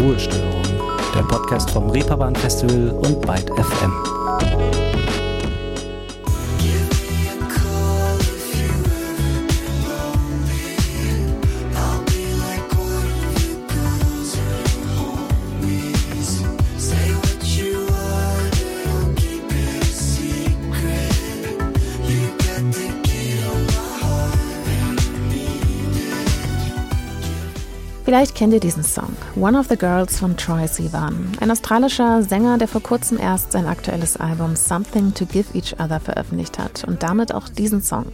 Ruhestörung, der Podcast vom Reeperbahn Festival und Byte FM. Vielleicht kennt ihr diesen Song, One of the Girls von Troy Sivan, ein australischer Sänger, der vor kurzem erst sein aktuelles Album Something to Give Each Other veröffentlicht hat und damit auch diesen Song.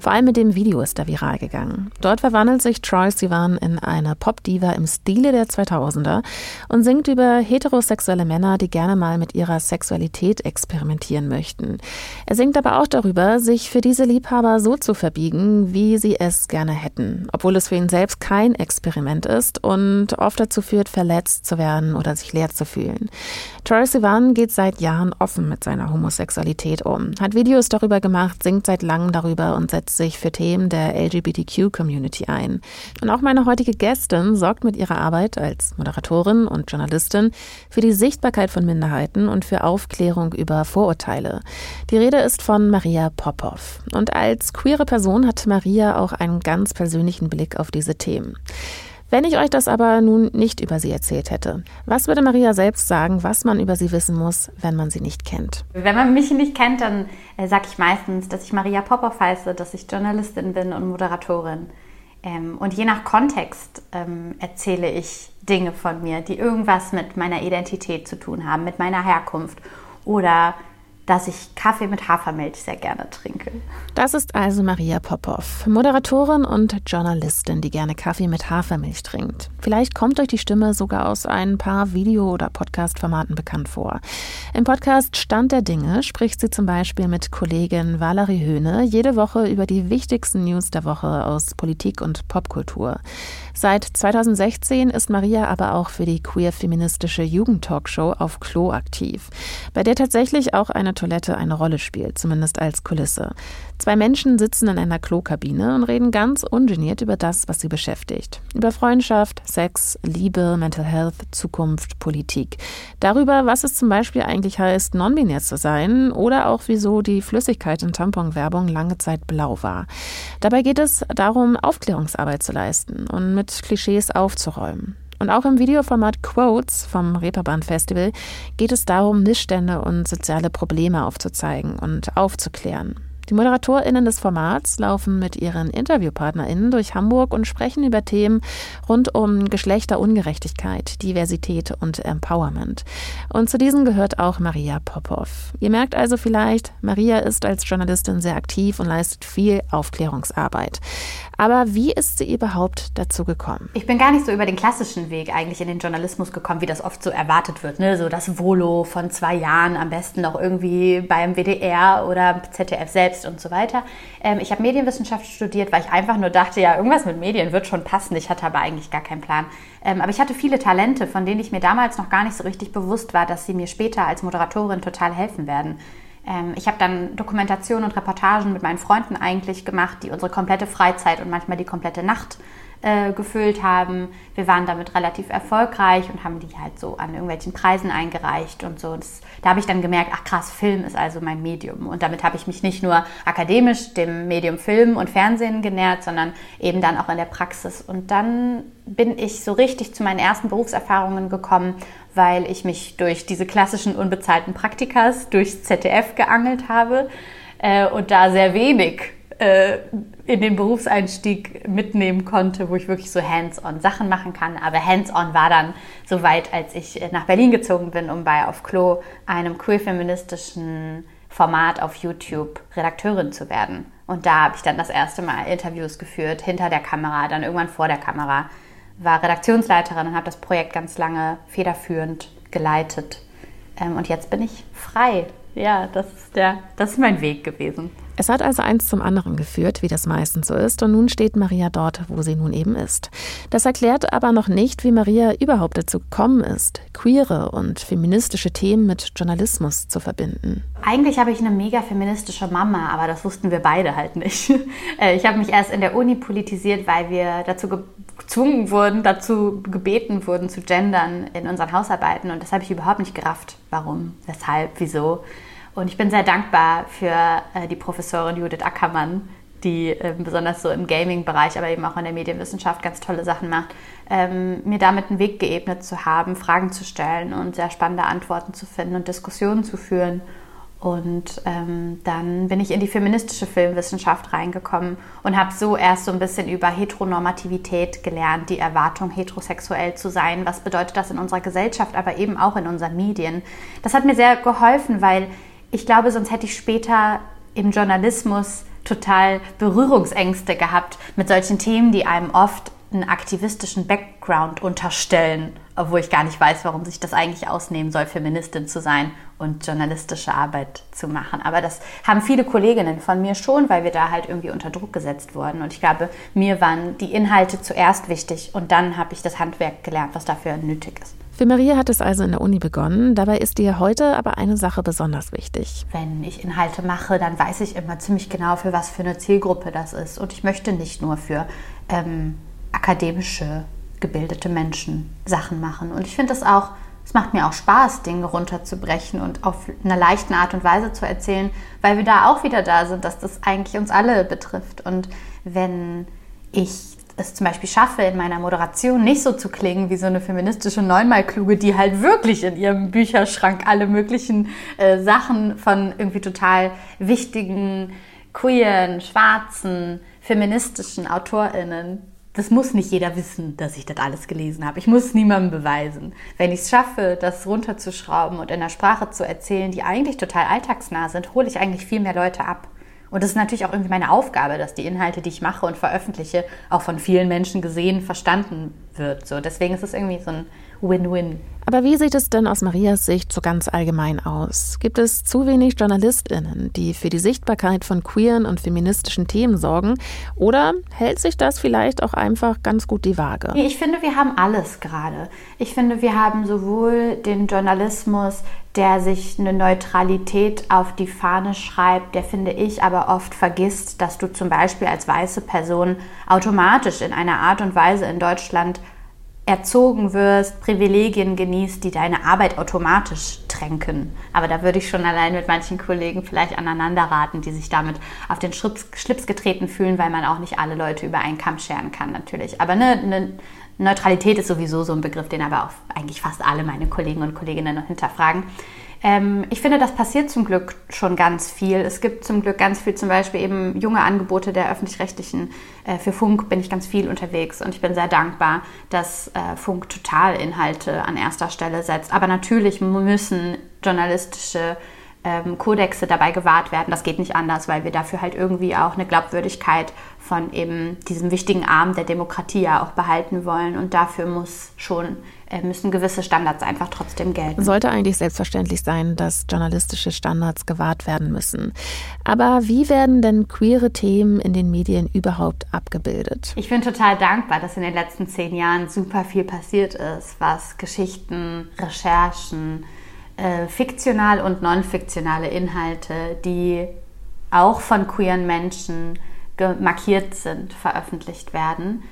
Vor allem mit dem Video ist er viral gegangen. Dort verwandelt sich Troy Sivan in eine Popdiva im Stile der 2000er und singt über heterosexuelle Männer, die gerne mal mit ihrer Sexualität experimentieren möchten. Er singt aber auch darüber, sich für diese Liebhaber so zu verbiegen, wie sie es gerne hätten, obwohl es für ihn selbst kein Experiment ist ist und oft dazu führt, verletzt zu werden oder sich leer zu fühlen. Troy Sivan geht seit Jahren offen mit seiner Homosexualität um, hat Videos darüber gemacht, singt seit langem darüber und setzt sich für Themen der LGBTQ-Community ein. Und auch meine heutige Gästin sorgt mit ihrer Arbeit als Moderatorin und Journalistin für die Sichtbarkeit von Minderheiten und für Aufklärung über Vorurteile. Die Rede ist von Maria Popov. Und als queere Person hat Maria auch einen ganz persönlichen Blick auf diese Themen. Wenn ich euch das aber nun nicht über sie erzählt hätte, was würde Maria selbst sagen, was man über sie wissen muss, wenn man sie nicht kennt? Wenn man mich nicht kennt, dann äh, sage ich meistens, dass ich Maria Popov heiße, dass ich Journalistin bin und Moderatorin. Ähm, und je nach Kontext ähm, erzähle ich Dinge von mir, die irgendwas mit meiner Identität zu tun haben, mit meiner Herkunft oder dass ich Kaffee mit Hafermilch sehr gerne trinke. Das ist also Maria Popov, Moderatorin und Journalistin, die gerne Kaffee mit Hafermilch trinkt. Vielleicht kommt euch die Stimme sogar aus ein paar Video- oder Podcast-Formaten bekannt vor. Im Podcast Stand der Dinge spricht sie zum Beispiel mit Kollegin Valerie Höhne jede Woche über die wichtigsten News der Woche aus Politik und Popkultur. Seit 2016 ist Maria aber auch für die queer-feministische Jugendtalkshow auf Klo aktiv, bei der tatsächlich auch eine Toilette eine Rolle spielt, zumindest als Kulisse. Zwei Menschen sitzen in einer Klokabine und reden ganz ungeniert über das, was sie beschäftigt. Über Freundschaft, Sex, Liebe, Mental Health, Zukunft, Politik. Darüber, was es zum Beispiel eigentlich heißt, non-binär zu sein oder auch wieso die Flüssigkeit in Tamponwerbung lange Zeit blau war. Dabei geht es darum, Aufklärungsarbeit zu leisten und mit Klischees aufzuräumen. Und auch im Videoformat Quotes vom Reeperbahn Festival geht es darum, Missstände und soziale Probleme aufzuzeigen und aufzuklären. Die ModeratorInnen des Formats laufen mit ihren InterviewpartnerInnen durch Hamburg und sprechen über Themen rund um Geschlechterungerechtigkeit, Diversität und Empowerment. Und zu diesen gehört auch Maria Popov. Ihr merkt also vielleicht, Maria ist als Journalistin sehr aktiv und leistet viel Aufklärungsarbeit. Aber wie ist sie überhaupt dazu gekommen? Ich bin gar nicht so über den klassischen Weg eigentlich in den Journalismus gekommen, wie das oft so erwartet wird. Ne? So das Volo von zwei Jahren, am besten noch irgendwie beim WDR oder ZDF selbst und so weiter. Ähm, ich habe Medienwissenschaft studiert, weil ich einfach nur dachte, ja, irgendwas mit Medien wird schon passen. Ich hatte aber eigentlich gar keinen Plan. Ähm, aber ich hatte viele Talente, von denen ich mir damals noch gar nicht so richtig bewusst war, dass sie mir später als Moderatorin total helfen werden. Ähm, ich habe dann Dokumentationen und Reportagen mit meinen Freunden eigentlich gemacht, die unsere komplette Freizeit und manchmal die komplette Nacht äh, gefüllt haben. Wir waren damit relativ erfolgreich und haben die halt so an irgendwelchen Preisen eingereicht und so. Das, da habe ich dann gemerkt, ach krass, Film ist also mein Medium. Und damit habe ich mich nicht nur akademisch dem Medium Film und Fernsehen genährt, sondern eben dann auch in der Praxis. Und dann bin ich so richtig zu meinen ersten Berufserfahrungen gekommen, weil ich mich durch diese klassischen unbezahlten Praktikas durchs ZDF geangelt habe äh, und da sehr wenig äh, in den Berufseinstieg mitnehmen konnte, wo ich wirklich so hands-on Sachen machen kann. Aber hands-on war dann soweit, als ich nach Berlin gezogen bin, um bei Auf Klo, einem queer-feministischen Format auf YouTube, Redakteurin zu werden. Und da habe ich dann das erste Mal Interviews geführt, hinter der Kamera, dann irgendwann vor der Kamera, war Redaktionsleiterin und habe das Projekt ganz lange federführend geleitet. Ähm, und jetzt bin ich frei. Ja, das ist, der, das ist mein Weg gewesen. Es hat also eins zum anderen geführt, wie das meistens so ist, und nun steht Maria dort, wo sie nun eben ist. Das erklärt aber noch nicht, wie Maria überhaupt dazu gekommen ist, queere und feministische Themen mit Journalismus zu verbinden. Eigentlich habe ich eine mega feministische Mama, aber das wussten wir beide halt nicht. Äh, ich habe mich erst in der Uni politisiert, weil wir dazu gezwungen wurden, dazu gebeten wurden zu gendern in unseren Hausarbeiten. Und das habe ich überhaupt nicht gerafft. Warum, weshalb, wieso. Und ich bin sehr dankbar für äh, die Professorin Judith Ackermann, die äh, besonders so im Gaming-Bereich, aber eben auch in der Medienwissenschaft ganz tolle Sachen macht, ähm, mir damit einen Weg geebnet zu haben, Fragen zu stellen und sehr spannende Antworten zu finden und Diskussionen zu führen. Und ähm, dann bin ich in die feministische Filmwissenschaft reingekommen und habe so erst so ein bisschen über Heteronormativität gelernt, die Erwartung, heterosexuell zu sein. Was bedeutet das in unserer Gesellschaft, aber eben auch in unseren Medien? Das hat mir sehr geholfen, weil ich glaube, sonst hätte ich später im Journalismus total Berührungsängste gehabt mit solchen Themen, die einem oft einen aktivistischen Background unterstellen, obwohl ich gar nicht weiß, warum sich das eigentlich ausnehmen soll, Feministin zu sein und journalistische Arbeit zu machen. Aber das haben viele Kolleginnen von mir schon, weil wir da halt irgendwie unter Druck gesetzt wurden. Und ich glaube, mir waren die Inhalte zuerst wichtig und dann habe ich das Handwerk gelernt, was dafür nötig ist. Für Maria hat es also in der Uni begonnen. Dabei ist dir heute aber eine Sache besonders wichtig. Wenn ich Inhalte mache, dann weiß ich immer ziemlich genau, für was für eine Zielgruppe das ist. Und ich möchte nicht nur für ähm, akademische, gebildete Menschen Sachen machen. Und ich finde es auch, es macht mir auch Spaß, Dinge runterzubrechen und auf einer leichten Art und Weise zu erzählen, weil wir da auch wieder da sind, dass das eigentlich uns alle betrifft. Und wenn ich es zum Beispiel schaffe, in meiner Moderation nicht so zu klingen wie so eine feministische Neunmalkluge, die halt wirklich in ihrem Bücherschrank alle möglichen äh, Sachen von irgendwie total wichtigen, queeren, schwarzen, feministischen AutorInnen das muss nicht jeder wissen, dass ich das alles gelesen habe. Ich muss es niemandem beweisen. Wenn ich es schaffe, das runterzuschrauben und in einer Sprache zu erzählen, die eigentlich total alltagsnah sind, hole ich eigentlich viel mehr Leute ab. Und das ist natürlich auch irgendwie meine Aufgabe, dass die Inhalte, die ich mache und veröffentliche, auch von vielen Menschen gesehen, verstanden wird. So, deswegen ist es irgendwie so ein Win-Win. Aber wie sieht es denn aus Marias Sicht so ganz allgemein aus? Gibt es zu wenig JournalistInnen, die für die Sichtbarkeit von queeren und feministischen Themen sorgen? Oder hält sich das vielleicht auch einfach ganz gut die Waage? Ich finde, wir haben alles gerade. Ich finde, wir haben sowohl den Journalismus, der sich eine Neutralität auf die Fahne schreibt, der finde ich aber oft vergisst, dass du zum Beispiel als weiße Person automatisch in einer Art und Weise in Deutschland erzogen wirst, Privilegien genießt, die deine Arbeit automatisch tränken. Aber da würde ich schon allein mit manchen Kollegen vielleicht aneinander raten, die sich damit auf den Schlips getreten fühlen, weil man auch nicht alle Leute über einen Kamm scheren kann natürlich. Aber eine, eine Neutralität ist sowieso so ein Begriff, den aber auch eigentlich fast alle meine Kollegen und Kolleginnen noch hinterfragen. Ähm, ich finde, das passiert zum Glück schon ganz viel. Es gibt zum Glück ganz viel, zum Beispiel eben junge Angebote der öffentlich-rechtlichen. Äh, für Funk bin ich ganz viel unterwegs und ich bin sehr dankbar, dass äh, Funk Totalinhalte an erster Stelle setzt. Aber natürlich müssen journalistische ähm, Kodexe dabei gewahrt werden. Das geht nicht anders, weil wir dafür halt irgendwie auch eine Glaubwürdigkeit von eben diesem wichtigen Arm der Demokratie ja auch behalten wollen. Und dafür muss schon müssen gewisse Standards einfach trotzdem gelten. Sollte eigentlich selbstverständlich sein, dass journalistische Standards gewahrt werden müssen. Aber wie werden denn queere Themen in den Medien überhaupt abgebildet? Ich bin total dankbar, dass in den letzten zehn Jahren super viel passiert ist, was Geschichten, Recherchen, äh, fiktional und non-fiktionale Inhalte, die auch von queeren Menschen markiert sind, veröffentlicht werden.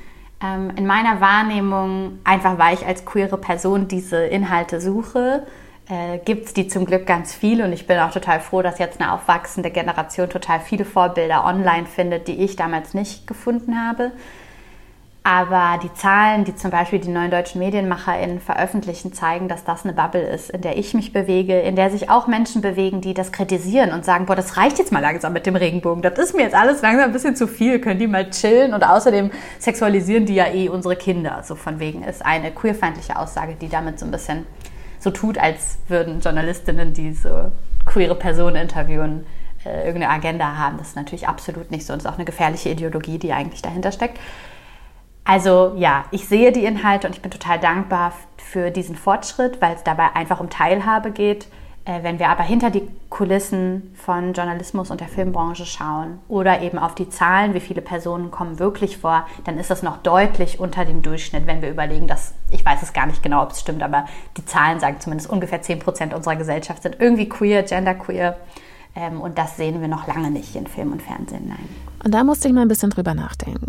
Ähm, in meiner Wahrnehmung, einfach weil ich als queere Person diese Inhalte suche, äh, gibt es die zum Glück ganz viel und ich bin auch total froh, dass jetzt eine aufwachsende Generation total viele Vorbilder online findet, die ich damals nicht gefunden habe. Aber die Zahlen, die zum Beispiel die neuen deutschen MedienmacherInnen veröffentlichen, zeigen, dass das eine Bubble ist, in der ich mich bewege, in der sich auch Menschen bewegen, die das kritisieren und sagen, boah, das reicht jetzt mal langsam mit dem Regenbogen. Das ist mir jetzt alles langsam ein bisschen zu viel. Können die mal chillen? Und außerdem sexualisieren die ja eh unsere Kinder. So von wegen ist eine queerfeindliche Aussage, die damit so ein bisschen so tut, als würden Journalistinnen, die so queere Personen interviewen, äh, irgendeine Agenda haben. Das ist natürlich absolut nicht so. Und ist auch eine gefährliche Ideologie, die eigentlich dahinter steckt. Also ja, ich sehe die Inhalte und ich bin total dankbar für diesen Fortschritt, weil es dabei einfach um Teilhabe geht. Äh, wenn wir aber hinter die Kulissen von Journalismus und der Filmbranche schauen oder eben auf die Zahlen, wie viele Personen kommen wirklich vor, dann ist das noch deutlich unter dem Durchschnitt, wenn wir überlegen, dass, ich weiß es gar nicht genau, ob es stimmt, aber die Zahlen sagen zumindest ungefähr 10 Prozent unserer Gesellschaft sind irgendwie queer, genderqueer. Ähm, und das sehen wir noch lange nicht in Film und Fernsehen, nein. Und da musste ich mal ein bisschen drüber nachdenken.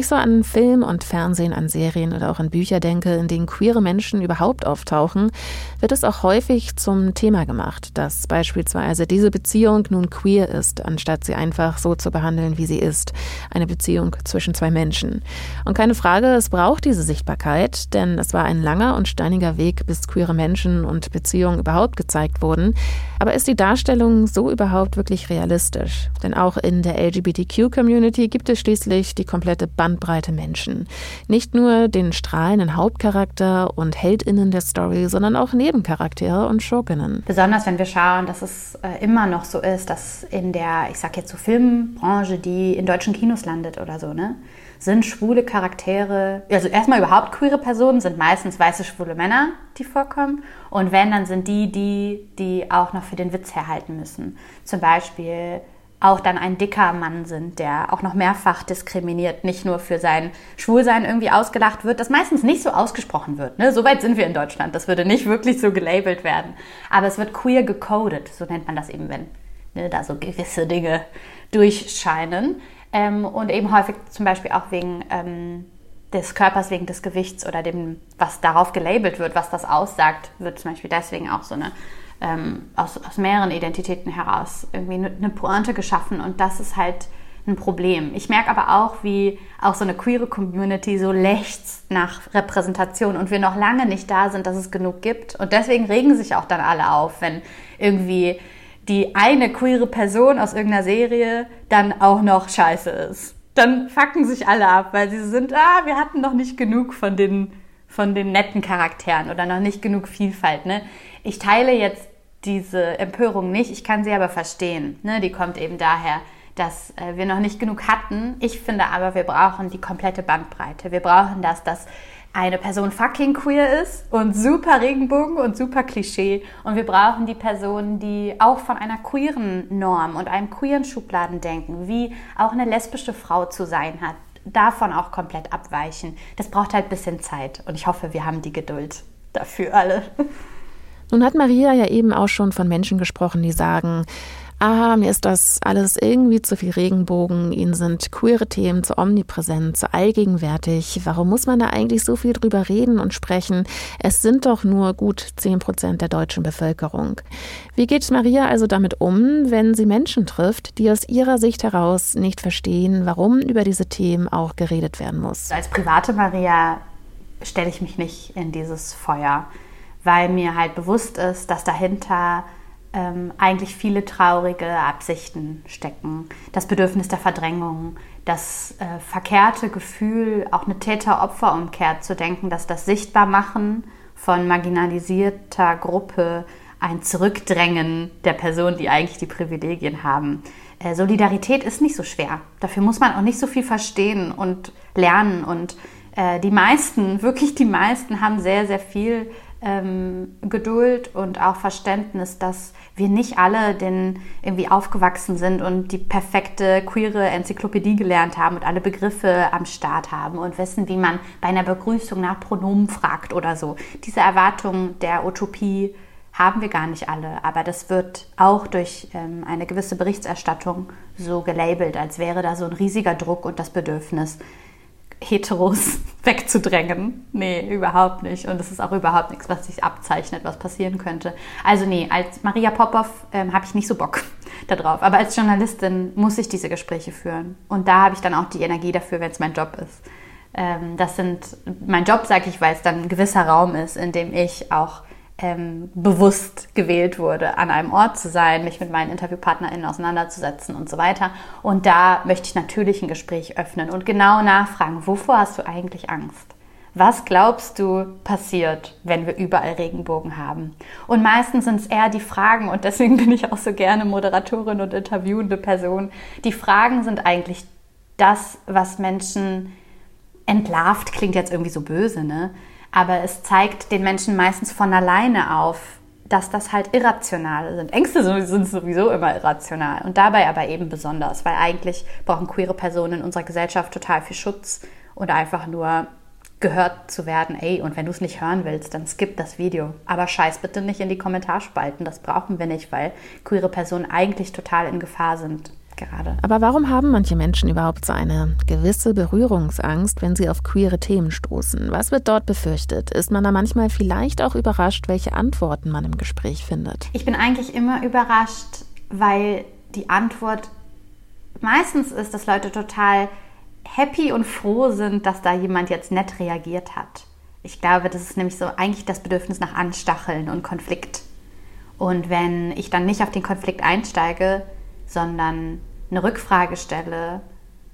Ich so an Film und Fernsehen, an Serien oder auch an Bücher denke, in denen queere Menschen überhaupt auftauchen, wird es auch häufig zum Thema gemacht, dass beispielsweise diese Beziehung nun queer ist, anstatt sie einfach so zu behandeln, wie sie ist. Eine Beziehung zwischen zwei Menschen. Und keine Frage, es braucht diese Sichtbarkeit, denn es war ein langer und steiniger Weg, bis queere Menschen und Beziehungen überhaupt gezeigt wurden. Aber ist die Darstellung so überhaupt wirklich realistisch? Denn auch in der LGBTQ-Community gibt es schließlich die komplette Bandbreite Menschen. Nicht nur den strahlenden Hauptcharakter und Heldinnen der Story, sondern auch Nebencharaktere und Schurkinnen. Besonders wenn wir schauen, dass es äh, immer noch so ist, dass in der, ich sag jetzt so Filmbranche, die in deutschen Kinos landet oder so, ne? sind schwule Charaktere, also erstmal überhaupt queere Personen, sind meistens weiße schwule Männer, die vorkommen. Und wenn, dann sind die, die, die auch noch für den Witz herhalten müssen. Zum Beispiel auch dann ein dicker Mann sind, der auch noch mehrfach diskriminiert, nicht nur für sein Schwulsein irgendwie ausgelacht wird, das meistens nicht so ausgesprochen wird. Ne? So weit sind wir in Deutschland, das würde nicht wirklich so gelabelt werden. Aber es wird queer gecodet, so nennt man das eben, wenn ne, da so gewisse Dinge durchscheinen. Ähm, und eben häufig zum Beispiel auch wegen ähm, des Körpers, wegen des Gewichts oder dem, was darauf gelabelt wird, was das aussagt, wird zum Beispiel deswegen auch so eine ähm, aus, aus mehreren Identitäten heraus irgendwie eine Pointe geschaffen und das ist halt ein Problem. Ich merke aber auch, wie auch so eine queere Community so lechzt nach Repräsentation und wir noch lange nicht da sind, dass es genug gibt. Und deswegen regen sich auch dann alle auf, wenn irgendwie die eine queere Person aus irgendeiner Serie dann auch noch scheiße ist. Dann fucken sich alle ab, weil sie sind, ah, wir hatten noch nicht genug von den, von den netten Charakteren oder noch nicht genug Vielfalt. Ne? Ich teile jetzt diese Empörung nicht. Ich kann sie aber verstehen. Ne? Die kommt eben daher, dass äh, wir noch nicht genug hatten. Ich finde aber, wir brauchen die komplette Bandbreite. Wir brauchen das, dass eine Person fucking queer ist und super Regenbogen und super Klischee. Und wir brauchen die Personen, die auch von einer queeren Norm und einem queeren Schubladen denken, wie auch eine lesbische Frau zu sein hat. Davon auch komplett abweichen. Das braucht halt ein bisschen Zeit. Und ich hoffe, wir haben die Geduld dafür alle. Nun hat Maria ja eben auch schon von Menschen gesprochen, die sagen, ah, mir ist das alles irgendwie zu viel Regenbogen, ihnen sind queere Themen zu omnipräsent, zu allgegenwärtig. Warum muss man da eigentlich so viel drüber reden und sprechen? Es sind doch nur gut zehn Prozent der deutschen Bevölkerung. Wie geht Maria also damit um, wenn sie Menschen trifft, die aus ihrer Sicht heraus nicht verstehen, warum über diese Themen auch geredet werden muss? Als private Maria stelle ich mich nicht in dieses Feuer weil mir halt bewusst ist, dass dahinter ähm, eigentlich viele traurige Absichten stecken. Das Bedürfnis der Verdrängung, das äh, verkehrte Gefühl, auch eine Täter-Opfer-Umkehr zu denken, dass das Sichtbarmachen von marginalisierter Gruppe ein Zurückdrängen der Personen, die eigentlich die Privilegien haben. Äh, Solidarität ist nicht so schwer. Dafür muss man auch nicht so viel verstehen und lernen. Und äh, die meisten, wirklich die meisten, haben sehr, sehr viel ähm, Geduld und auch Verständnis, dass wir nicht alle denn irgendwie aufgewachsen sind und die perfekte queere Enzyklopädie gelernt haben und alle Begriffe am Start haben und wissen, wie man bei einer Begrüßung nach Pronomen fragt oder so. Diese Erwartung der Utopie haben wir gar nicht alle, aber das wird auch durch ähm, eine gewisse Berichterstattung so gelabelt, als wäre da so ein riesiger Druck und das Bedürfnis, Heteros wegzudrängen. Nee, überhaupt nicht. Und es ist auch überhaupt nichts, was sich abzeichnet, was passieren könnte. Also nee, als Maria Popov ähm, habe ich nicht so Bock darauf. Aber als Journalistin muss ich diese Gespräche führen. Und da habe ich dann auch die Energie dafür, wenn es mein Job ist. Ähm, das sind mein Job, sage ich, weil es dann ein gewisser Raum ist, in dem ich auch ähm, bewusst gewählt wurde, an einem Ort zu sein, mich mit meinen InterviewpartnerInnen auseinanderzusetzen und so weiter. Und da möchte ich natürlich ein Gespräch öffnen und genau nachfragen, wovor hast du eigentlich Angst? Was glaubst du passiert, wenn wir überall Regenbogen haben? Und meistens sind es eher die Fragen, und deswegen bin ich auch so gerne Moderatorin und interviewende Person. Die Fragen sind eigentlich das, was Menschen entlarvt, klingt jetzt irgendwie so böse, ne? Aber es zeigt den Menschen meistens von alleine auf, dass das halt irrational sind. Ängste sind sowieso immer irrational und dabei aber eben besonders, weil eigentlich brauchen queere Personen in unserer Gesellschaft total viel Schutz und einfach nur gehört zu werden. Ey, und wenn du es nicht hören willst, dann skip das Video. Aber scheiß bitte nicht in die Kommentarspalten. Das brauchen wir nicht, weil queere Personen eigentlich total in Gefahr sind. Gerade. Aber warum haben manche Menschen überhaupt so eine gewisse Berührungsangst, wenn sie auf queere Themen stoßen? Was wird dort befürchtet? Ist man da manchmal vielleicht auch überrascht, welche Antworten man im Gespräch findet? Ich bin eigentlich immer überrascht, weil die Antwort meistens ist, dass Leute total happy und froh sind, dass da jemand jetzt nett reagiert hat. Ich glaube, das ist nämlich so eigentlich das Bedürfnis nach Anstacheln und Konflikt. Und wenn ich dann nicht auf den Konflikt einsteige, sondern eine Rückfrage stelle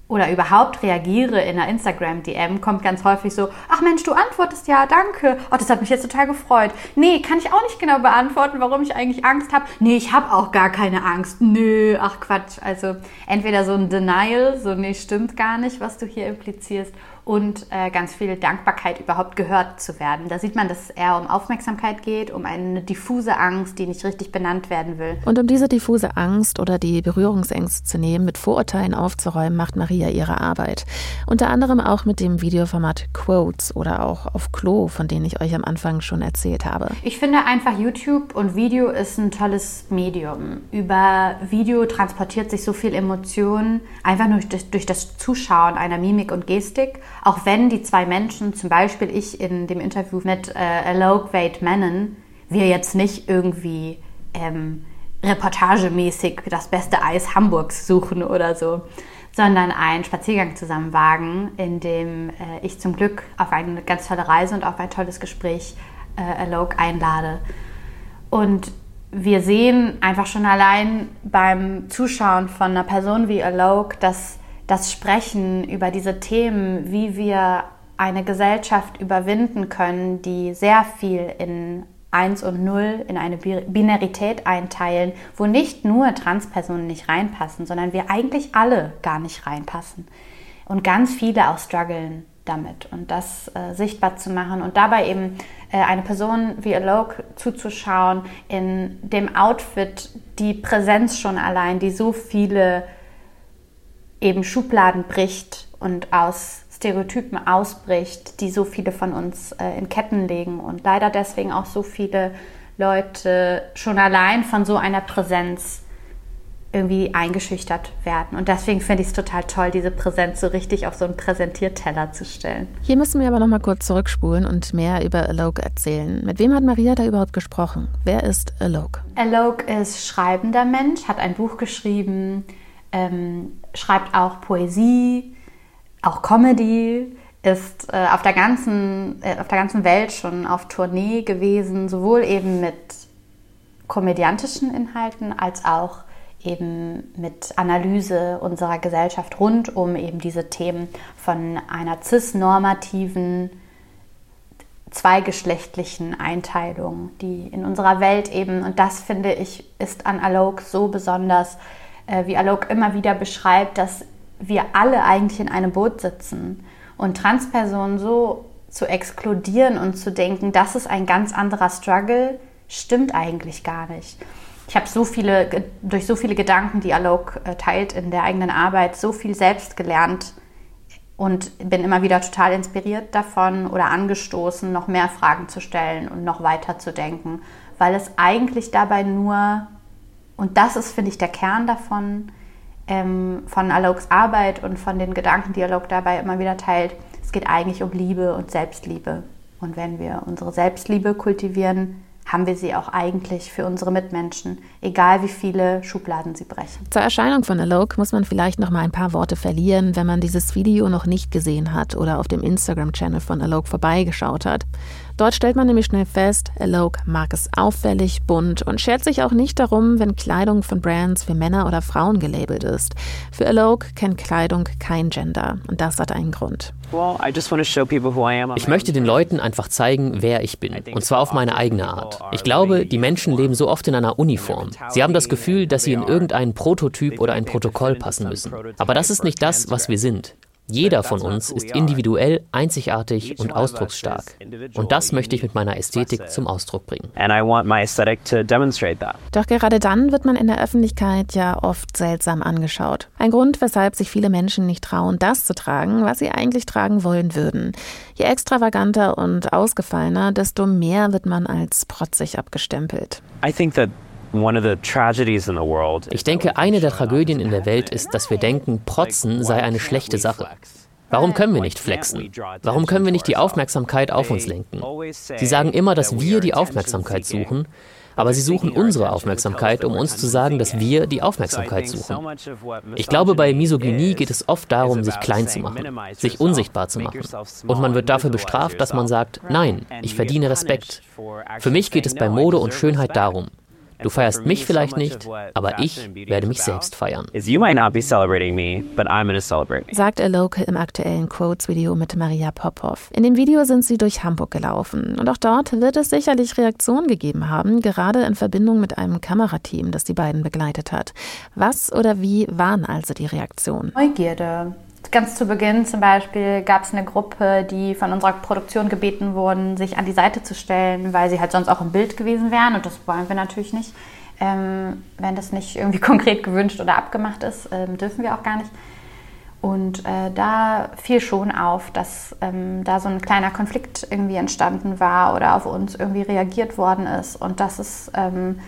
oder überhaupt reagiere in einer Instagram-DM, kommt ganz häufig so, ach Mensch, du antwortest ja, danke. Oh, das hat mich jetzt total gefreut. Nee, kann ich auch nicht genau beantworten, warum ich eigentlich Angst habe. Nee, ich habe auch gar keine Angst. Nö, ach Quatsch. Also entweder so ein Denial, so nee, stimmt gar nicht, was du hier implizierst, und äh, ganz viel Dankbarkeit überhaupt gehört zu werden. Da sieht man, dass es eher um Aufmerksamkeit geht, um eine diffuse Angst, die nicht richtig benannt werden will. Und um diese diffuse Angst oder die Berührungsängste zu nehmen, mit Vorurteilen aufzuräumen, macht Maria ihre Arbeit. Unter anderem auch mit dem Videoformat Quotes oder auch auf Klo, von denen ich euch am Anfang schon erzählt habe. Ich finde einfach YouTube und Video ist ein tolles Medium. Über Video transportiert sich so viel Emotion einfach nur durch, durch das Zuschauen einer Mimik und Gestik auch wenn die zwei Menschen, zum Beispiel ich in dem Interview mit äh, Alok Wade Menon, wir jetzt nicht irgendwie ähm, reportagemäßig das beste Eis Hamburgs suchen oder so, sondern einen Spaziergang zusammen wagen, in dem äh, ich zum Glück auf eine ganz tolle Reise und auf ein tolles Gespräch äh, Alok einlade. Und wir sehen einfach schon allein beim Zuschauen von einer Person wie Alok, dass das Sprechen über diese Themen, wie wir eine Gesellschaft überwinden können, die sehr viel in 1 und 0 in eine Binarität einteilen, wo nicht nur Transpersonen nicht reinpassen, sondern wir eigentlich alle gar nicht reinpassen. Und ganz viele auch strugglen damit und das äh, sichtbar zu machen und dabei eben äh, eine Person wie Alok zuzuschauen in dem Outfit, die Präsenz schon allein, die so viele eben Schubladen bricht und aus Stereotypen ausbricht, die so viele von uns äh, in Ketten legen und leider deswegen auch so viele Leute schon allein von so einer Präsenz irgendwie eingeschüchtert werden. Und deswegen finde ich es total toll, diese Präsenz so richtig auf so einen Präsentierteller zu stellen. Hier müssen wir aber nochmal kurz zurückspulen und mehr über Alok erzählen. Mit wem hat Maria da überhaupt gesprochen? Wer ist Alok? Alok ist schreibender Mensch, hat ein Buch geschrieben, ähm, schreibt auch Poesie, auch Comedy, ist äh, auf, der ganzen, äh, auf der ganzen Welt schon auf Tournee gewesen, sowohl eben mit komödiantischen Inhalten als auch eben mit Analyse unserer Gesellschaft rund um eben diese Themen von einer cis-normativen, zweigeschlechtlichen Einteilung, die in unserer Welt eben, und das finde ich, ist an Alok so besonders, äh, wie Alok immer wieder beschreibt, dass wir alle eigentlich in einem Boot sitzen und Transpersonen so zu exkludieren und zu denken, das ist ein ganz anderer Struggle, stimmt eigentlich gar nicht. Ich habe so viele, durch so viele Gedanken, die Alok äh, teilt in der eigenen Arbeit, so viel selbst gelernt und bin immer wieder total inspiriert davon oder angestoßen, noch mehr Fragen zu stellen und noch weiter zu denken, weil es eigentlich dabei nur und das ist, finde ich, der Kern davon, ähm, von Aloks Arbeit und von den Gedanken, die Alok dabei immer wieder teilt. Es geht eigentlich um Liebe und Selbstliebe. Und wenn wir unsere Selbstliebe kultivieren, haben wir sie auch eigentlich für unsere Mitmenschen, egal wie viele Schubladen sie brechen. Zur Erscheinung von Alok muss man vielleicht noch mal ein paar Worte verlieren, wenn man dieses Video noch nicht gesehen hat oder auf dem Instagram-Channel von Alok vorbeigeschaut hat. Dort stellt man nämlich schnell fest, Alok mag es auffällig, bunt und schert sich auch nicht darum, wenn Kleidung von Brands für Männer oder Frauen gelabelt ist. Für Alok kennt Kleidung kein Gender und das hat einen Grund. Ich möchte den Leuten einfach zeigen, wer ich bin. Und zwar auf meine eigene Art. Ich glaube, die Menschen leben so oft in einer Uniform. Sie haben das Gefühl, dass sie in irgendeinen Prototyp oder ein Protokoll passen müssen. Aber das ist nicht das, was wir sind. Jeder von uns ist individuell, einzigartig und ausdrucksstark. Und das möchte ich mit meiner Ästhetik zum Ausdruck bringen. Doch gerade dann wird man in der Öffentlichkeit ja oft seltsam angeschaut. Ein Grund, weshalb sich viele Menschen nicht trauen, das zu tragen, was sie eigentlich tragen wollen würden. Je extravaganter und ausgefallener, desto mehr wird man als protzig abgestempelt. I think that ich denke, eine der Tragödien in der Welt ist, dass wir denken, Protzen sei eine schlechte Sache. Warum können wir nicht flexen? Warum können wir nicht die Aufmerksamkeit auf uns lenken? Sie sagen immer, dass wir die Aufmerksamkeit suchen, aber sie suchen unsere Aufmerksamkeit, um uns zu sagen, dass wir die Aufmerksamkeit suchen. Ich glaube, bei Misogynie geht es oft darum, sich klein zu machen, sich unsichtbar zu machen. Und man wird dafür bestraft, dass man sagt, nein, ich verdiene Respekt. Für mich geht es bei Mode und Schönheit darum, Du feierst mich vielleicht nicht, aber ich werde mich selbst feiern. Sagt Alok im aktuellen Quotes-Video mit Maria Popov. In dem Video sind sie durch Hamburg gelaufen. Und auch dort wird es sicherlich Reaktionen gegeben haben, gerade in Verbindung mit einem Kamerateam, das die beiden begleitet hat. Was oder wie waren also die Reaktionen? Neugierde ganz zu Beginn zum Beispiel gab es eine Gruppe, die von unserer Produktion gebeten wurden, sich an die Seite zu stellen, weil sie halt sonst auch im Bild gewesen wären. Und das wollen wir natürlich nicht. Ähm, wenn das nicht irgendwie konkret gewünscht oder abgemacht ist, ähm, dürfen wir auch gar nicht. Und äh, da fiel schon auf, dass ähm, da so ein kleiner Konflikt irgendwie entstanden war oder auf uns irgendwie reagiert worden ist. Und das ist ähm,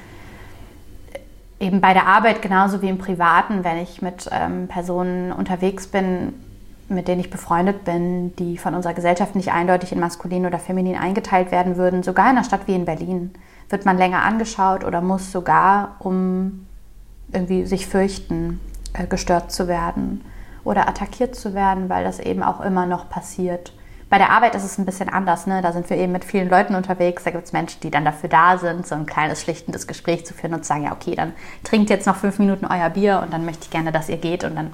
eben bei der Arbeit genauso wie im Privaten, wenn ich mit ähm, Personen unterwegs bin, mit denen ich befreundet bin, die von unserer Gesellschaft nicht eindeutig in maskulin oder feminin eingeteilt werden würden, sogar in einer Stadt wie in Berlin, wird man länger angeschaut oder muss sogar, um irgendwie sich fürchten, äh, gestört zu werden oder attackiert zu werden, weil das eben auch immer noch passiert. Bei der Arbeit ist es ein bisschen anders. Ne? Da sind wir eben mit vielen Leuten unterwegs. Da gibt es Menschen, die dann dafür da sind, so ein kleines, schlichtendes Gespräch zu führen und zu sagen, ja, okay, dann trinkt jetzt noch fünf Minuten euer Bier und dann möchte ich gerne, dass ihr geht und dann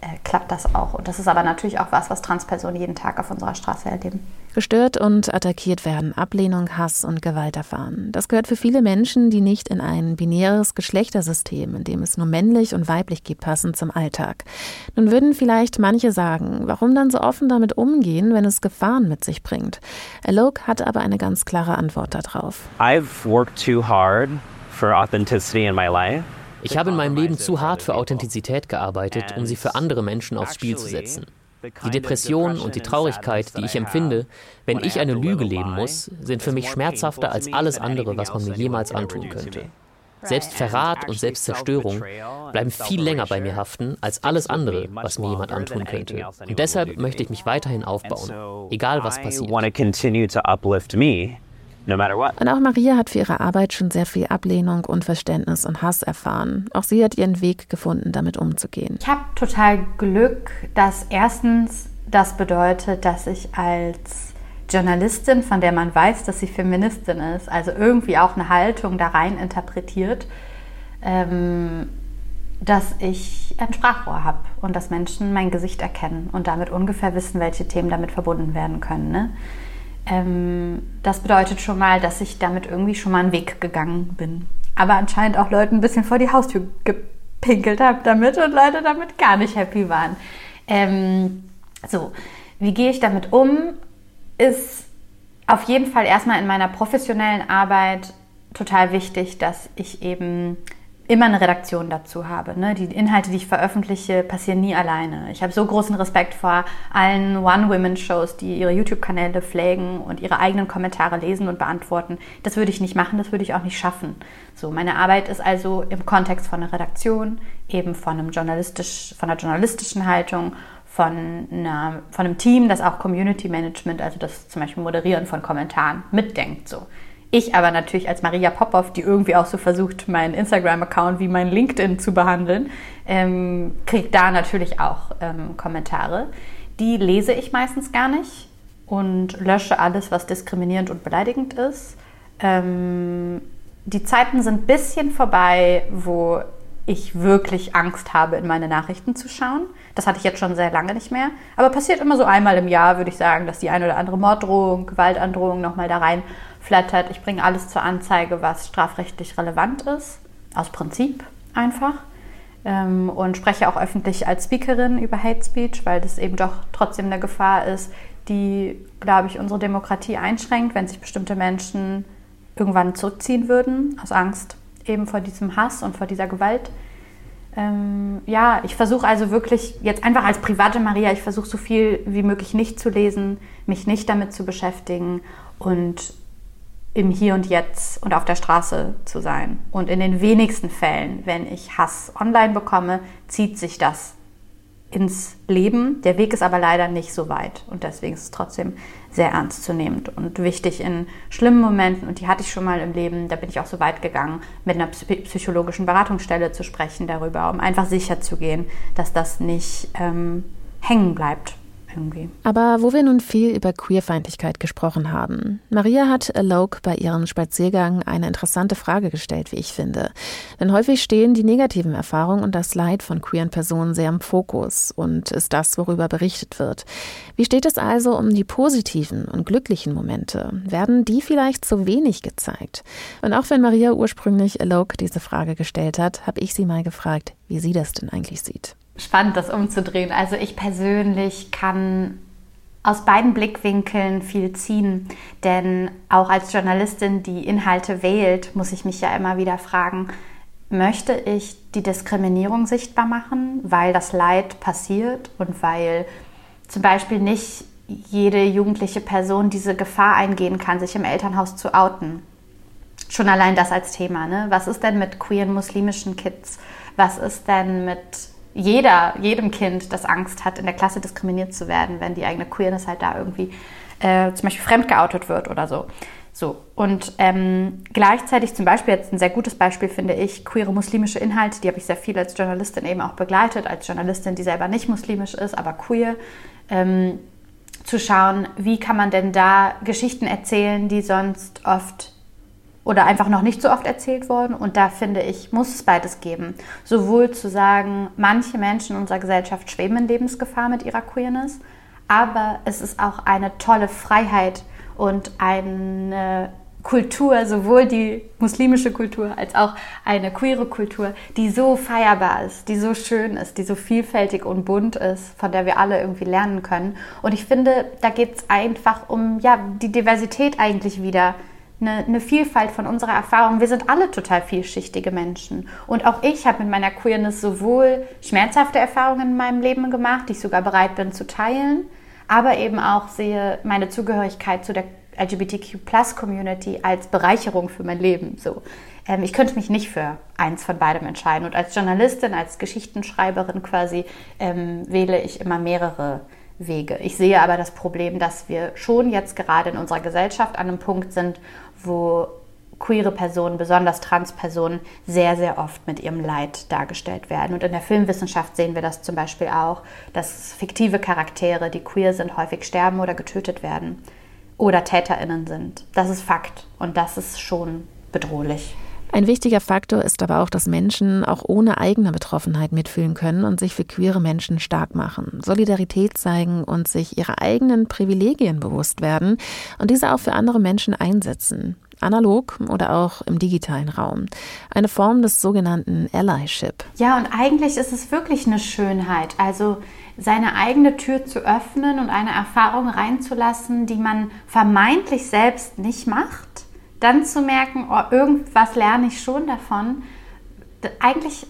äh, klappt das auch. Und das ist aber natürlich auch was, was Transpersonen jeden Tag auf unserer Straße erleben. Gestört und attackiert werden, Ablehnung, Hass und Gewalt erfahren. Das gehört für viele Menschen, die nicht in ein binäres Geschlechtersystem, in dem es nur männlich und weiblich gibt, passen, zum Alltag. Nun würden vielleicht manche sagen, warum dann so offen damit umgehen, wenn es Gefahren mit sich bringt. Alok hat aber eine ganz klare Antwort darauf. I've worked too hard for authenticity in my life. Ich habe in meinem Leben zu hart für Authentizität gearbeitet, um sie für andere Menschen aufs Spiel zu setzen. Die Depression und die Traurigkeit, die ich empfinde, wenn ich eine Lüge leben muss, sind für mich schmerzhafter als alles andere, was man mir jemals antun könnte. Selbst Verrat und Selbstzerstörung bleiben viel länger bei mir haften als alles andere, was mir jemand antun könnte. Und deshalb möchte ich mich weiterhin aufbauen, egal was passiert. No matter what. Und auch Maria hat für ihre Arbeit schon sehr viel Ablehnung, Unverständnis und Hass erfahren. Auch sie hat ihren Weg gefunden, damit umzugehen. Ich habe total Glück, dass erstens das bedeutet, dass ich als Journalistin, von der man weiß, dass sie Feministin ist, also irgendwie auch eine Haltung da rein interpretiert, ähm, dass ich ein Sprachrohr habe und dass Menschen mein Gesicht erkennen und damit ungefähr wissen, welche Themen damit verbunden werden können. Ne? Ähm, das bedeutet schon mal, dass ich damit irgendwie schon mal einen Weg gegangen bin. Aber anscheinend auch Leuten ein bisschen vor die Haustür gepinkelt habe damit und Leute damit gar nicht happy waren. Ähm, so, wie gehe ich damit um? Ist auf jeden Fall erstmal in meiner professionellen Arbeit total wichtig, dass ich eben immer eine Redaktion dazu habe. Ne? Die Inhalte, die ich veröffentliche, passieren nie alleine. Ich habe so großen Respekt vor allen One-Women-Shows, die ihre YouTube-Kanäle pflegen und ihre eigenen Kommentare lesen und beantworten. Das würde ich nicht machen, das würde ich auch nicht schaffen. So, meine Arbeit ist also im Kontext von einer Redaktion, eben von, einem journalistisch, von einer journalistischen Haltung, von, einer, von einem Team, das auch Community Management, also das zum Beispiel Moderieren von Kommentaren mitdenkt. So. Ich aber natürlich als Maria Popov, die irgendwie auch so versucht, meinen Instagram-Account wie mein LinkedIn zu behandeln, ähm, kriege da natürlich auch ähm, Kommentare. Die lese ich meistens gar nicht und lösche alles, was diskriminierend und beleidigend ist. Ähm, die Zeiten sind ein bisschen vorbei, wo ich wirklich Angst habe, in meine Nachrichten zu schauen. Das hatte ich jetzt schon sehr lange nicht mehr. Aber passiert immer so einmal im Jahr, würde ich sagen, dass die eine oder andere Morddrohung, Gewaltandrohung nochmal da rein flattert. Ich bringe alles zur Anzeige, was strafrechtlich relevant ist. Aus Prinzip einfach. ähm, und spreche auch öffentlich als Speakerin über Hate Speech, weil das eben doch trotzdem eine Gefahr ist, die, glaube ich, unsere Demokratie einschränkt, wenn sich bestimmte Menschen irgendwann zurückziehen würden, aus Angst eben vor diesem Hass und vor dieser Gewalt. Ähm, ja, ich versuche also wirklich jetzt einfach als private Maria, ich versuche so viel wie möglich nicht zu lesen, mich nicht damit zu beschäftigen und im Hier und Jetzt und auf der Straße zu sein. Und in den wenigsten Fällen, wenn ich Hass online bekomme, zieht sich das ins Leben. Der Weg ist aber leider nicht so weit und deswegen ist es trotzdem sehr ernstzunehmend und wichtig in schlimmen Momenten, und die hatte ich schon mal im Leben, da bin ich auch so weit gegangen, mit einer psychologischen Beratungsstelle zu sprechen darüber, um einfach sicher zu gehen, dass das nicht ähm, hängen bleibt irgendwie. Aber wo wir nun viel über Queerfeindlichkeit gesprochen haben, Maria hat Alok bei ihrem Spaziergang eine interessante Frage gestellt, wie ich finde. Denn häufig stehen die negativen Erfahrungen und das Leid von queeren Personen sehr im Fokus und ist das, worüber berichtet wird. Wie steht es also um die positiven und glücklichen Momente? Werden die vielleicht zu wenig gezeigt? Und auch wenn Maria ursprünglich Alok diese Frage gestellt hat, habe ich sie mal gefragt, wie sie das denn eigentlich sieht spannend, das umzudrehen. Also ich persönlich kann aus beiden Blickwinkeln viel ziehen, denn auch als Journalistin, die Inhalte wählt, muss ich mich ja immer wieder fragen, möchte ich die Diskriminierung sichtbar machen, weil das Leid passiert und weil zum Beispiel nicht jede jugendliche Person diese Gefahr eingehen kann, sich im Elternhaus zu outen. Schon allein das als Thema. Ne? Was ist denn mit queeren muslimischen Kids? Was ist denn mit jeder, jedem Kind, das Angst hat, in der Klasse diskriminiert zu werden, wenn die eigene Queerness halt da irgendwie äh, zum Beispiel fremdgeoutet wird oder so. So, und ähm, gleichzeitig zum Beispiel jetzt ein sehr gutes Beispiel finde ich, queere muslimische Inhalte, die habe ich sehr viel als Journalistin eben auch begleitet, als Journalistin, die selber nicht muslimisch ist, aber queer, ähm, zu schauen, wie kann man denn da Geschichten erzählen, die sonst oft oder einfach noch nicht so oft erzählt worden. Und da finde ich, muss es beides geben. Sowohl zu sagen, manche Menschen in unserer Gesellschaft schweben in Lebensgefahr mit ihrer Queerness, aber es ist auch eine tolle Freiheit und eine Kultur, sowohl die muslimische Kultur als auch eine queere Kultur, die so feierbar ist, die so schön ist, die so vielfältig und bunt ist, von der wir alle irgendwie lernen können. Und ich finde, da geht es einfach um ja, die Diversität eigentlich wieder eine, eine Vielfalt von unserer Erfahrung. Wir sind alle total vielschichtige Menschen. Und auch ich habe mit meiner Queerness sowohl schmerzhafte Erfahrungen in meinem Leben gemacht, die ich sogar bereit bin zu teilen, aber eben auch sehe meine Zugehörigkeit zu der LGBTQ-Plus-Community als Bereicherung für mein Leben. So. Ähm, ich könnte mich nicht für eins von beidem entscheiden. Und als Journalistin, als Geschichtenschreiberin quasi, ähm, wähle ich immer mehrere Wege. Ich sehe aber das Problem, dass wir schon jetzt gerade in unserer Gesellschaft an einem Punkt sind, wo queere Personen, besonders Transpersonen, sehr, sehr oft mit ihrem Leid dargestellt werden. Und in der Filmwissenschaft sehen wir das zum Beispiel auch, dass fiktive Charaktere, die queer sind, häufig sterben oder getötet werden oder TäterInnen sind. Das ist Fakt und das ist schon bedrohlich. Ein wichtiger Faktor ist aber auch, dass Menschen auch ohne eigene Betroffenheit mitfühlen können und sich für queere Menschen stark machen, Solidarität zeigen und sich ihrer eigenen Privilegien bewusst werden und diese auch für andere Menschen einsetzen. Analog oder auch im digitalen Raum. Eine Form des sogenannten Allyship. Ja, und eigentlich ist es wirklich eine Schönheit. Also seine eigene Tür zu öffnen und eine Erfahrung reinzulassen, die man vermeintlich selbst nicht macht dann zu merken, oh, irgendwas lerne ich schon davon, eigentlich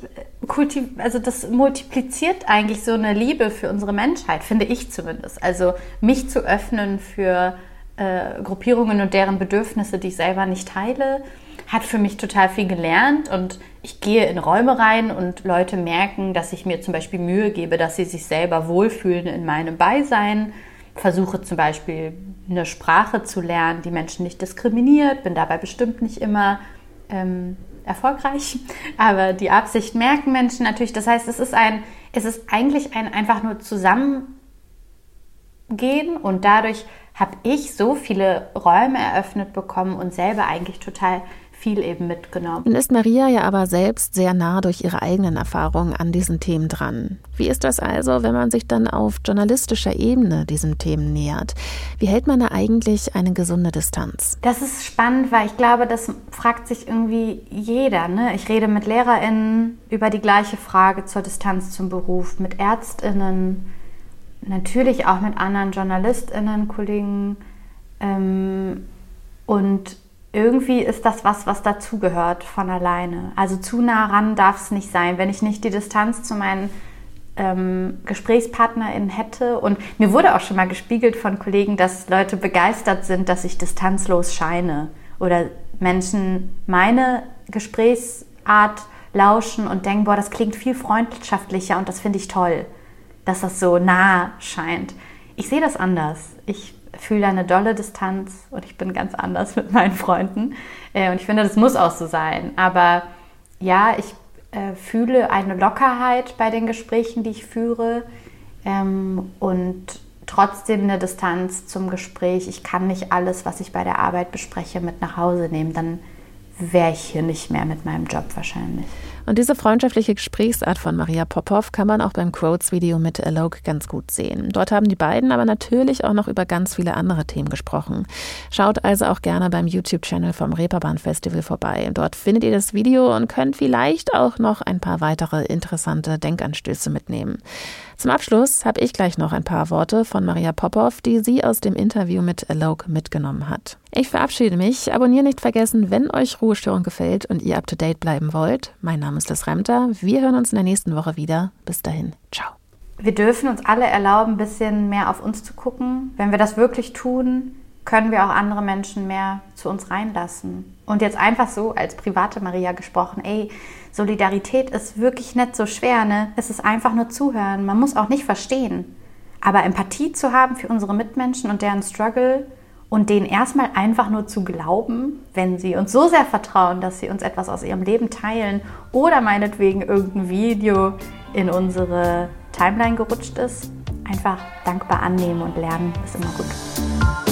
also das multipliziert eigentlich so eine Liebe für unsere Menschheit, finde ich zumindest. Also mich zu öffnen für äh, Gruppierungen und deren Bedürfnisse, die ich selber nicht teile, hat für mich total viel gelernt. Und ich gehe in Räume rein und Leute merken, dass ich mir zum Beispiel Mühe gebe, dass sie sich selber wohlfühlen in meinem Beisein versuche zum Beispiel eine Sprache zu lernen, die Menschen nicht diskriminiert, bin dabei bestimmt nicht immer ähm, erfolgreich, aber die Absicht merken Menschen natürlich. Das heißt, es ist ein, es ist eigentlich ein einfach nur Zusammengehen und dadurch habe ich so viele Räume eröffnet bekommen und selber eigentlich total viel eben mitgenommen. Nun ist Maria ja aber selbst sehr nah durch ihre eigenen Erfahrungen an diesen Themen dran. Wie ist das also, wenn man sich dann auf journalistischer Ebene diesen Themen nähert? Wie hält man da eigentlich eine gesunde Distanz? Das ist spannend, weil ich glaube, das fragt sich irgendwie jeder. Ne? Ich rede mit LehrerInnen über die gleiche Frage zur Distanz zum Beruf, mit ÄrztInnen, natürlich auch mit anderen JournalistInnen, Kollegen. Ähm, und irgendwie ist das was, was dazugehört von alleine. Also zu nah ran darf es nicht sein. Wenn ich nicht die Distanz zu meinen ähm, GesprächspartnerInnen hätte und mir wurde auch schon mal gespiegelt von Kollegen, dass Leute begeistert sind, dass ich distanzlos scheine oder Menschen meine Gesprächsart lauschen und denken, boah, das klingt viel freundschaftlicher und das finde ich toll, dass das so nah scheint. Ich sehe das anders. Ich fühle eine dolle Distanz und ich bin ganz anders mit meinen Freunden. Äh, und ich finde, das muss auch so sein. Aber ja, ich äh, fühle eine Lockerheit bei den Gesprächen, die ich führe ähm, und trotzdem eine Distanz zum Gespräch. Ich kann nicht alles, was ich bei der Arbeit bespreche, mit nach Hause nehmen. Dann wäre ich hier nicht mehr mit meinem Job wahrscheinlich. Und diese freundschaftliche Gesprächsart von Maria Popov kann man auch beim Quotes-Video mit Alok ganz gut sehen. Dort haben die beiden aber natürlich auch noch über ganz viele andere Themen gesprochen. Schaut also auch gerne beim YouTube-Channel vom Reeperbahn Festival vorbei. Dort findet ihr das Video und könnt vielleicht auch noch ein paar weitere interessante Denkanstöße mitnehmen. Zum Abschluss habe ich gleich noch ein paar Worte von Maria Popov, die sie aus dem Interview mit Alok mitgenommen hat. Ich verabschiede mich. Abonnieren nicht vergessen, wenn euch Ruhestörung gefällt und ihr up to date bleiben wollt. Mein Name ist Liz Remter. Wir hören uns in der nächsten Woche wieder. Bis dahin. Ciao. Wir dürfen uns alle erlauben, ein bisschen mehr auf uns zu gucken. Wenn wir das wirklich tun, können wir auch andere Menschen mehr zu uns reinlassen. Und jetzt einfach so als private Maria gesprochen, ey, Solidarität ist wirklich nicht so schwer, ne? Es ist einfach nur zuhören. Man muss auch nicht verstehen. Aber Empathie zu haben für unsere Mitmenschen und deren Struggle und denen erstmal einfach nur zu glauben, wenn sie uns so sehr vertrauen, dass sie uns etwas aus ihrem Leben teilen oder meinetwegen irgendein Video in unsere Timeline gerutscht ist, einfach dankbar annehmen und lernen ist immer gut.